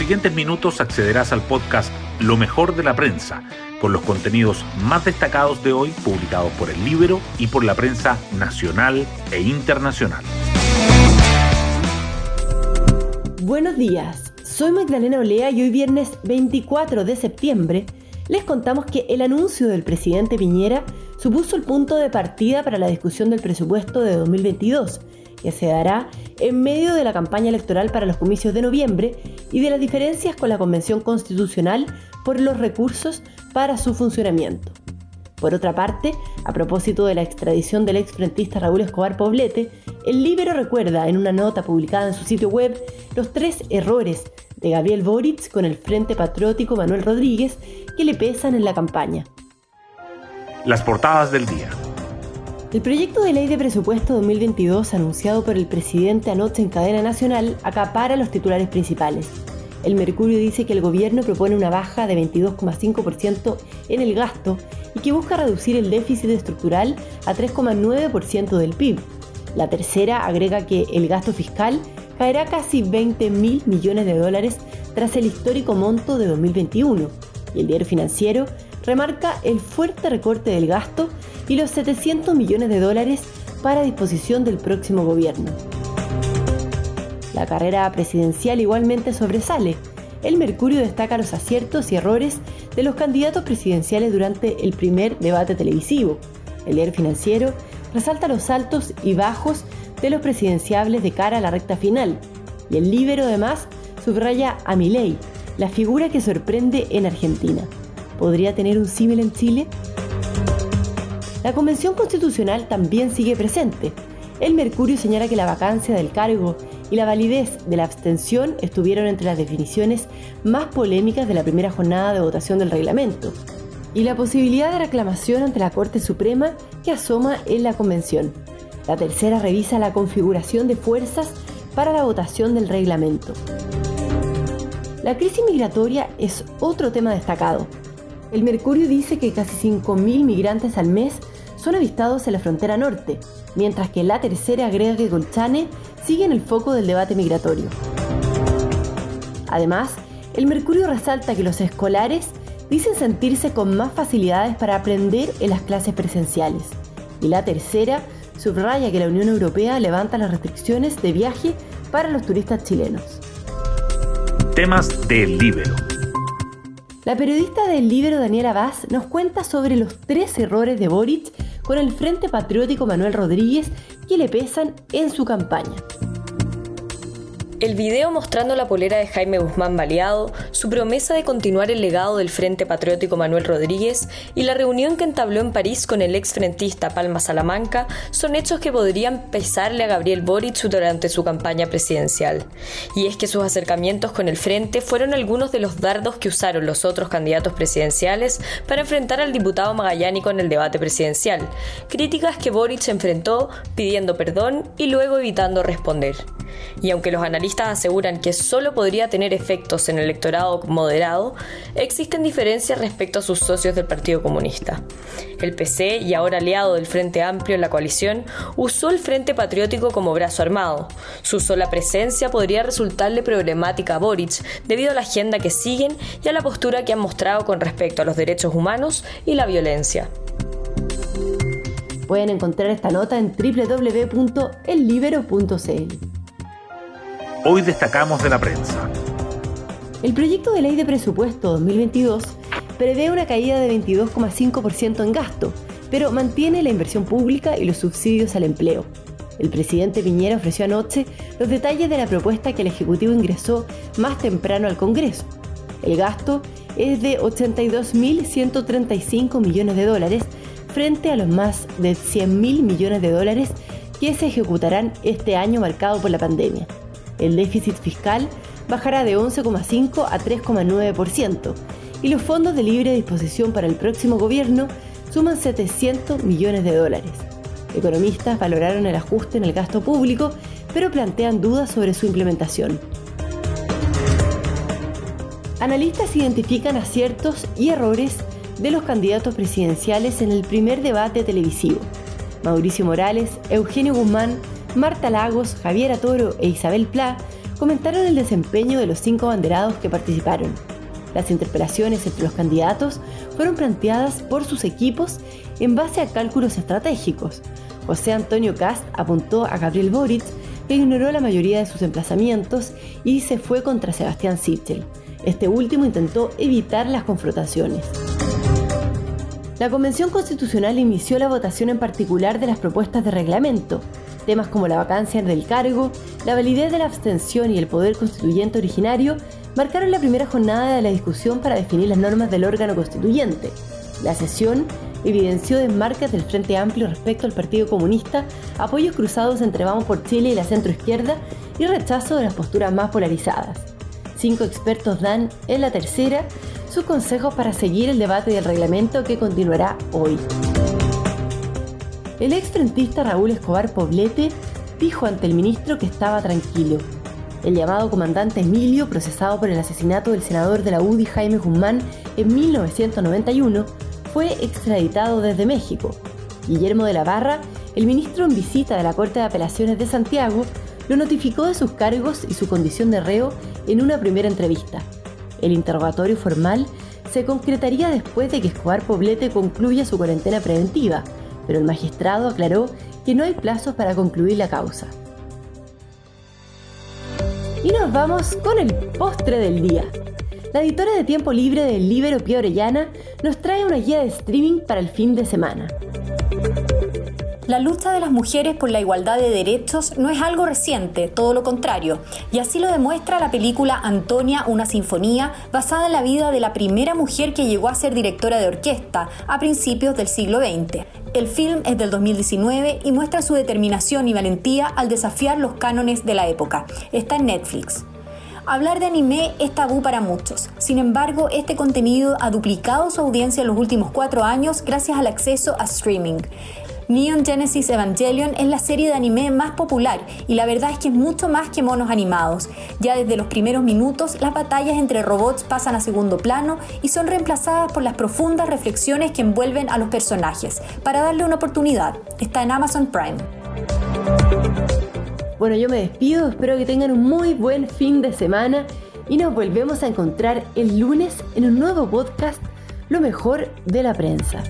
siguientes minutos accederás al podcast Lo mejor de la prensa, con los contenidos más destacados de hoy publicados por el Libro y por la prensa nacional e internacional. Buenos días, soy Magdalena Olea y hoy viernes 24 de septiembre les contamos que el anuncio del presidente Piñera supuso el punto de partida para la discusión del presupuesto de 2022, que se dará en medio de la campaña electoral para los comicios de noviembre y de las diferencias con la Convención Constitucional por los recursos para su funcionamiento. Por otra parte, a propósito de la extradición del exfrentista Raúl Escobar Poblete, el Libro recuerda en una nota publicada en su sitio web los tres errores de Gabriel Boric con el Frente Patriótico Manuel Rodríguez que le pesan en la campaña. Las portadas del día. El proyecto de ley de presupuesto 2022 anunciado por el presidente anoche en cadena nacional acapara los titulares principales. El Mercurio dice que el gobierno propone una baja de 22,5% en el gasto y que busca reducir el déficit estructural a 3,9% del PIB. La tercera agrega que el gasto fiscal caerá casi 20 mil millones de dólares tras el histórico monto de 2021. Y el diario financiero remarca el fuerte recorte del gasto y los 700 millones de dólares para disposición del próximo gobierno. La carrera presidencial igualmente sobresale. El Mercurio destaca los aciertos y errores de los candidatos presidenciales durante el primer debate televisivo. El diario financiero resalta los altos y bajos de los presidenciables de cara a la recta final. Y el Libero además subraya a Milei, la figura que sorprende en Argentina. ¿Podría tener un símil en Chile? La Convención Constitucional también sigue presente. El Mercurio señala que la vacancia del cargo y la validez de la abstención estuvieron entre las definiciones más polémicas de la primera jornada de votación del reglamento, y la posibilidad de reclamación ante la Corte Suprema que asoma en la Convención. La tercera revisa la configuración de fuerzas para la votación del reglamento. La crisis migratoria es otro tema destacado. El Mercurio dice que casi 5.000 migrantes al mes son avistados en la frontera norte, mientras que la tercera agrega que Colchane sigue en el foco del debate migratorio. Además, el Mercurio resalta que los escolares dicen sentirse con más facilidades para aprender en las clases presenciales. Y la tercera subraya que la Unión Europea levanta las restricciones de viaje para los turistas chilenos. Temas del Libero. La periodista del Libero Daniela Vaz nos cuenta sobre los tres errores de Boric con el Frente Patriótico Manuel Rodríguez que le pesan en su campaña. El video mostrando la polera de Jaime Guzmán baleado, su promesa de continuar el legado del Frente Patriótico Manuel Rodríguez y la reunión que entabló en París con el exfrentista Palma Salamanca son hechos que podrían pesarle a Gabriel Boric durante su campaña presidencial. Y es que sus acercamientos con el Frente fueron algunos de los dardos que usaron los otros candidatos presidenciales para enfrentar al diputado Magallánico en el debate presidencial, críticas que Boric enfrentó pidiendo perdón y luego evitando responder. Y aunque los analistas aseguran que solo podría tener efectos en el electorado moderado, existen diferencias respecto a sus socios del Partido Comunista. El PC, y ahora aliado del Frente Amplio en la coalición, usó el Frente Patriótico como brazo armado. Su sola presencia podría resultarle problemática a Boric debido a la agenda que siguen y a la postura que han mostrado con respecto a los derechos humanos y la violencia. Pueden encontrar esta nota en www.ellibero.cl. Hoy destacamos de la prensa. El proyecto de ley de presupuesto 2022 prevé una caída de 22,5% en gasto, pero mantiene la inversión pública y los subsidios al empleo. El presidente Piñera ofreció anoche los detalles de la propuesta que el Ejecutivo ingresó más temprano al Congreso. El gasto es de 82.135 millones de dólares frente a los más de 100.000 millones de dólares que se ejecutarán este año marcado por la pandemia el déficit fiscal bajará de 11,5 a 3,9% y los fondos de libre disposición para el próximo gobierno suman 700 millones de dólares. Economistas valoraron el ajuste en el gasto público, pero plantean dudas sobre su implementación. Analistas identifican aciertos y errores de los candidatos presidenciales en el primer debate televisivo. Mauricio Morales, Eugenio Guzmán, Marta Lagos, Javier Toro e Isabel Pla comentaron el desempeño de los cinco banderados que participaron. Las interpelaciones entre los candidatos fueron planteadas por sus equipos en base a cálculos estratégicos. José Antonio Cast apuntó a Gabriel Boric, que ignoró la mayoría de sus emplazamientos y se fue contra Sebastián Sichel. Este último intentó evitar las confrontaciones. La Convención Constitucional inició la votación en particular de las propuestas de reglamento. Temas como la vacancia del cargo, la validez de la abstención y el poder constituyente originario marcaron la primera jornada de la discusión para definir las normas del órgano constituyente. La sesión evidenció desmarcas del Frente Amplio respecto al Partido Comunista, apoyos cruzados entre Vamos por Chile y la centroizquierda y rechazo de las posturas más polarizadas. Cinco expertos dan, en la tercera, sus consejos para seguir el debate del reglamento que continuará hoy. El ex frentista Raúl Escobar Poblete dijo ante el ministro que estaba tranquilo. El llamado comandante Emilio, procesado por el asesinato del senador de la UDI Jaime Guzmán en 1991, fue extraditado desde México. Guillermo de la Barra, el ministro en visita de la Corte de Apelaciones de Santiago, lo notificó de sus cargos y su condición de reo en una primera entrevista. El interrogatorio formal se concretaría después de que Escobar Poblete concluya su cuarentena preventiva, pero el magistrado aclaró que no hay plazos para concluir la causa. Y nos vamos con el postre del día. La editora de tiempo libre del Libero Pia Orellana nos trae una guía de streaming para el fin de semana. La lucha de las mujeres por la igualdad de derechos no es algo reciente, todo lo contrario, y así lo demuestra la película Antonia, una sinfonía, basada en la vida de la primera mujer que llegó a ser directora de orquesta a principios del siglo XX. El film es del 2019 y muestra su determinación y valentía al desafiar los cánones de la época. Está en Netflix. Hablar de anime es tabú para muchos. Sin embargo, este contenido ha duplicado su audiencia en los últimos cuatro años gracias al acceso a streaming. Neon Genesis Evangelion es la serie de anime más popular y la verdad es que es mucho más que monos animados. Ya desde los primeros minutos, las batallas entre robots pasan a segundo plano y son reemplazadas por las profundas reflexiones que envuelven a los personajes. Para darle una oportunidad, está en Amazon Prime. Bueno, yo me despido, espero que tengan un muy buen fin de semana y nos volvemos a encontrar el lunes en un nuevo podcast, Lo mejor de la prensa.